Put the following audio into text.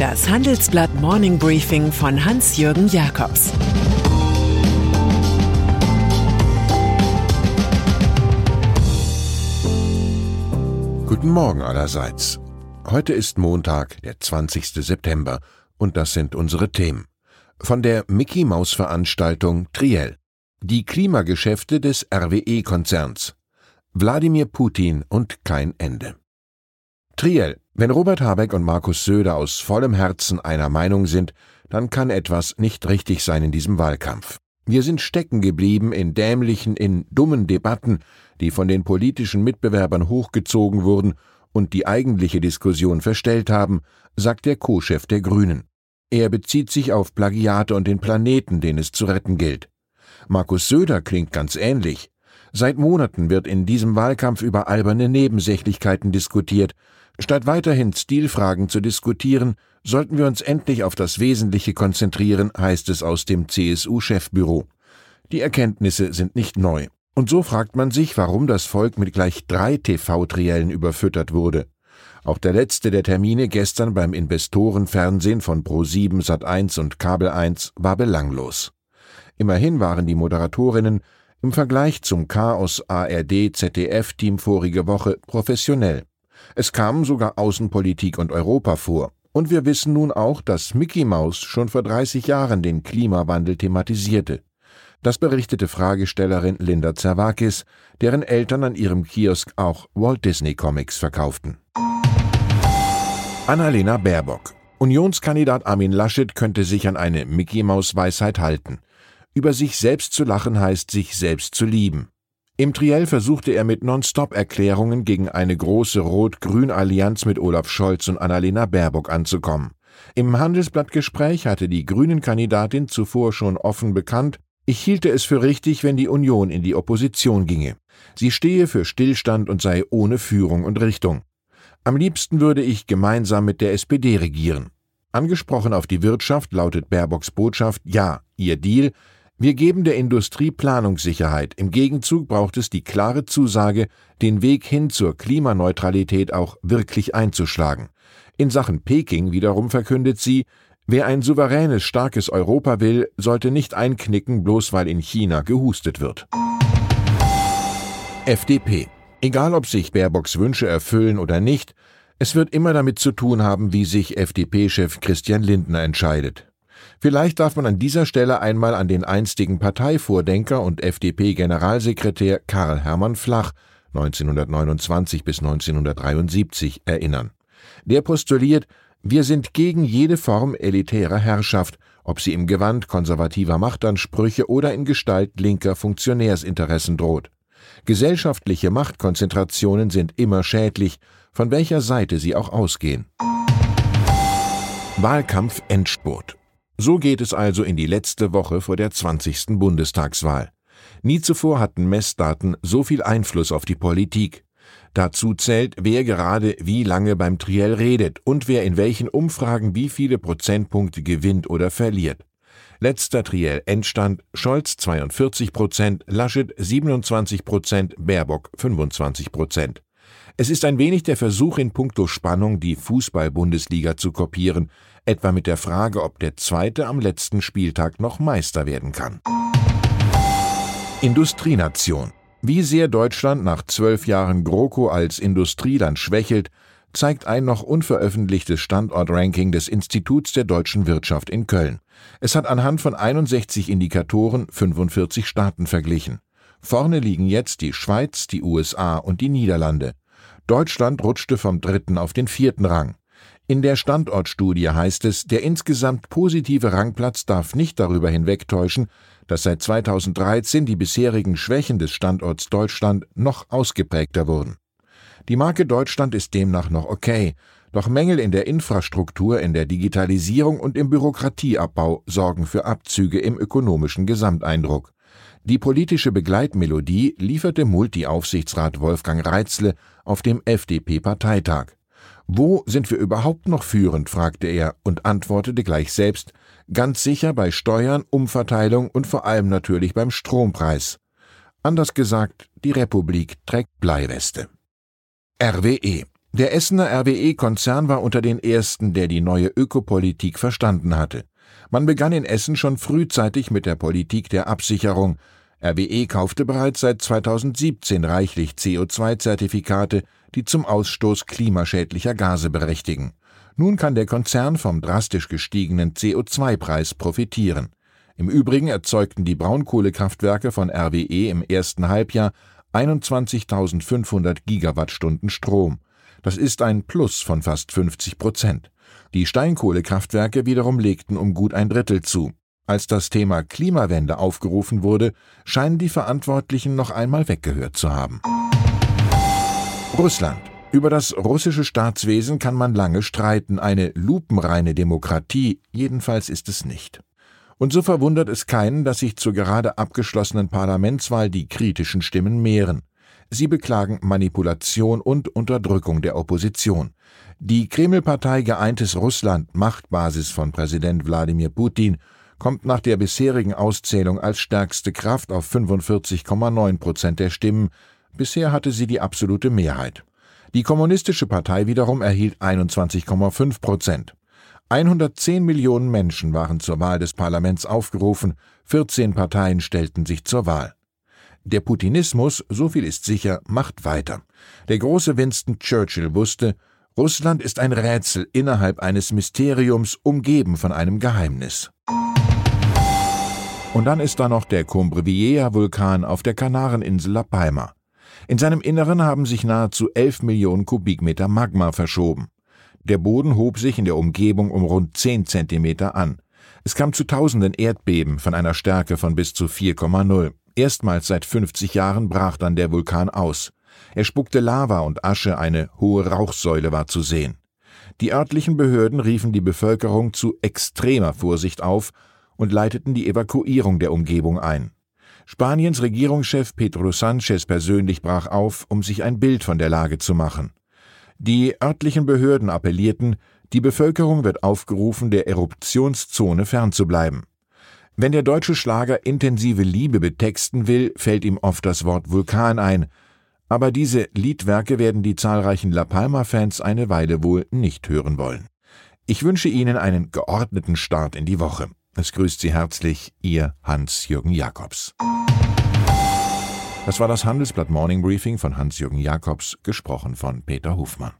Das Handelsblatt Morning Briefing von Hans-Jürgen Jakobs Guten Morgen allerseits. Heute ist Montag, der 20. September, und das sind unsere Themen. Von der Mickey Maus Veranstaltung Triell. Die Klimageschäfte des RWE-Konzerns. Wladimir Putin und kein Ende. Triell. Wenn Robert Habeck und Markus Söder aus vollem Herzen einer Meinung sind, dann kann etwas nicht richtig sein in diesem Wahlkampf. Wir sind stecken geblieben in dämlichen, in dummen Debatten, die von den politischen Mitbewerbern hochgezogen wurden und die eigentliche Diskussion verstellt haben, sagt der Co-Chef der Grünen. Er bezieht sich auf Plagiate und den Planeten, den es zu retten gilt. Markus Söder klingt ganz ähnlich. Seit Monaten wird in diesem Wahlkampf über alberne Nebensächlichkeiten diskutiert, Statt weiterhin Stilfragen zu diskutieren, sollten wir uns endlich auf das Wesentliche konzentrieren, heißt es aus dem CSU-Chefbüro. Die Erkenntnisse sind nicht neu. Und so fragt man sich, warum das Volk mit gleich drei TV-Triellen überfüttert wurde. Auch der letzte der Termine gestern beim Investorenfernsehen von Pro7, Sat1 und Kabel 1 war belanglos. Immerhin waren die Moderatorinnen im Vergleich zum Chaos ARD ZDF Team vorige Woche professionell. Es kamen sogar Außenpolitik und Europa vor. Und wir wissen nun auch, dass Mickey Mouse schon vor 30 Jahren den Klimawandel thematisierte. Das berichtete Fragestellerin Linda Zerwakis, deren Eltern an ihrem Kiosk auch Walt Disney Comics verkauften. Annalena Baerbock. Unionskandidat Armin Laschet könnte sich an eine Mickey Maus Weisheit halten. Über sich selbst zu lachen heißt sich selbst zu lieben. Im Triell versuchte er mit Non-Stop-Erklärungen gegen eine große Rot-Grün-Allianz mit Olaf Scholz und Annalena Baerbock anzukommen. Im Handelsblattgespräch hatte die Grünen-Kandidatin zuvor schon offen bekannt, ich hielte es für richtig, wenn die Union in die Opposition ginge. Sie stehe für Stillstand und sei ohne Führung und Richtung. Am liebsten würde ich gemeinsam mit der SPD regieren. Angesprochen auf die Wirtschaft lautet Baerbocks Botschaft, ja, ihr Deal, wir geben der Industrie Planungssicherheit. Im Gegenzug braucht es die klare Zusage, den Weg hin zur Klimaneutralität auch wirklich einzuschlagen. In Sachen Peking wiederum verkündet sie, wer ein souveränes, starkes Europa will, sollte nicht einknicken, bloß weil in China gehustet wird. FDP. Egal ob sich Baerbocks Wünsche erfüllen oder nicht, es wird immer damit zu tun haben, wie sich FDP-Chef Christian Lindner entscheidet. Vielleicht darf man an dieser Stelle einmal an den einstigen Parteivordenker und FDP-Generalsekretär Karl Hermann Flach 1929 bis 1973 erinnern. Der postuliert, wir sind gegen jede Form elitärer Herrschaft, ob sie im Gewand konservativer Machtansprüche oder in Gestalt linker Funktionärsinteressen droht. Gesellschaftliche Machtkonzentrationen sind immer schädlich, von welcher Seite sie auch ausgehen. Wahlkampf Endspurt so geht es also in die letzte Woche vor der 20. Bundestagswahl. Nie zuvor hatten Messdaten so viel Einfluss auf die Politik. Dazu zählt, wer gerade wie lange beim Triell redet und wer in welchen Umfragen wie viele Prozentpunkte gewinnt oder verliert. Letzter Triell Endstand Scholz 42 Prozent, Laschet 27 Prozent, Baerbock 25 Prozent. Es ist ein wenig der Versuch in puncto Spannung, die Fußball-Bundesliga zu kopieren, etwa mit der Frage, ob der Zweite am letzten Spieltag noch Meister werden kann. Industrienation. Wie sehr Deutschland nach zwölf Jahren GroKo als Industrieland schwächelt, zeigt ein noch unveröffentlichtes Standortranking des Instituts der deutschen Wirtschaft in Köln. Es hat anhand von 61 Indikatoren 45 Staaten verglichen. Vorne liegen jetzt die Schweiz, die USA und die Niederlande. Deutschland rutschte vom dritten auf den vierten Rang. In der Standortstudie heißt es, der insgesamt positive Rangplatz darf nicht darüber hinwegtäuschen, dass seit 2013 die bisherigen Schwächen des Standorts Deutschland noch ausgeprägter wurden. Die Marke Deutschland ist demnach noch okay, doch Mängel in der Infrastruktur, in der Digitalisierung und im Bürokratieabbau sorgen für Abzüge im ökonomischen Gesamteindruck. Die politische Begleitmelodie lieferte Multi-Aufsichtsrat Wolfgang Reitzle auf dem FDP-Parteitag. Wo sind wir überhaupt noch führend? fragte er und antwortete gleich selbst, ganz sicher bei Steuern, Umverteilung und vor allem natürlich beim Strompreis. Anders gesagt, die Republik trägt Bleiweste. RWE. Der Essener RWE-Konzern war unter den ersten, der die neue Ökopolitik verstanden hatte. Man begann in Essen schon frühzeitig mit der Politik der Absicherung. RWE kaufte bereits seit 2017 reichlich CO2-Zertifikate, die zum Ausstoß klimaschädlicher Gase berechtigen. Nun kann der Konzern vom drastisch gestiegenen CO2-Preis profitieren. Im Übrigen erzeugten die Braunkohlekraftwerke von RWE im ersten Halbjahr 21.500 Gigawattstunden Strom. Das ist ein Plus von fast 50 Prozent. Die Steinkohlekraftwerke wiederum legten um gut ein Drittel zu. Als das Thema Klimawende aufgerufen wurde, scheinen die Verantwortlichen noch einmal weggehört zu haben. Russland. Über das russische Staatswesen kann man lange streiten, eine lupenreine Demokratie jedenfalls ist es nicht. Und so verwundert es keinen, dass sich zur gerade abgeschlossenen Parlamentswahl die kritischen Stimmen mehren. Sie beklagen Manipulation und Unterdrückung der Opposition. Die Kremlpartei Geeintes Russland, Machtbasis von Präsident Wladimir Putin, kommt nach der bisherigen Auszählung als stärkste Kraft auf 45,9 Prozent der Stimmen. Bisher hatte sie die absolute Mehrheit. Die Kommunistische Partei wiederum erhielt 21,5 Prozent. 110 Millionen Menschen waren zur Wahl des Parlaments aufgerufen, 14 Parteien stellten sich zur Wahl. Der Putinismus, so viel ist sicher, macht weiter. Der große Winston Churchill wusste, Russland ist ein Rätsel innerhalb eines Mysteriums, umgeben von einem Geheimnis. Und dann ist da noch der Cumbre Vieja Vulkan auf der Kanareninsel La Palma. In seinem Inneren haben sich nahezu 11 Millionen Kubikmeter Magma verschoben. Der Boden hob sich in der Umgebung um rund 10 Zentimeter an. Es kam zu tausenden Erdbeben von einer Stärke von bis zu 4,0. Erstmals seit 50 Jahren brach dann der Vulkan aus. Er spuckte Lava und Asche, eine hohe Rauchsäule war zu sehen. Die örtlichen Behörden riefen die Bevölkerung zu extremer Vorsicht auf und leiteten die Evakuierung der Umgebung ein. Spaniens Regierungschef Pedro Sanchez persönlich brach auf, um sich ein Bild von der Lage zu machen. Die örtlichen Behörden appellierten, die Bevölkerung wird aufgerufen, der Eruptionszone fernzubleiben. Wenn der deutsche Schlager intensive Liebe betexten will, fällt ihm oft das Wort Vulkan ein, aber diese Liedwerke werden die zahlreichen La Palma-Fans eine Weile wohl nicht hören wollen. Ich wünsche Ihnen einen geordneten Start in die Woche. Es grüßt Sie herzlich Ihr Hans-Jürgen Jakobs. Das war das Handelsblatt Morning Briefing von Hans-Jürgen Jakobs, gesprochen von Peter Hofmann.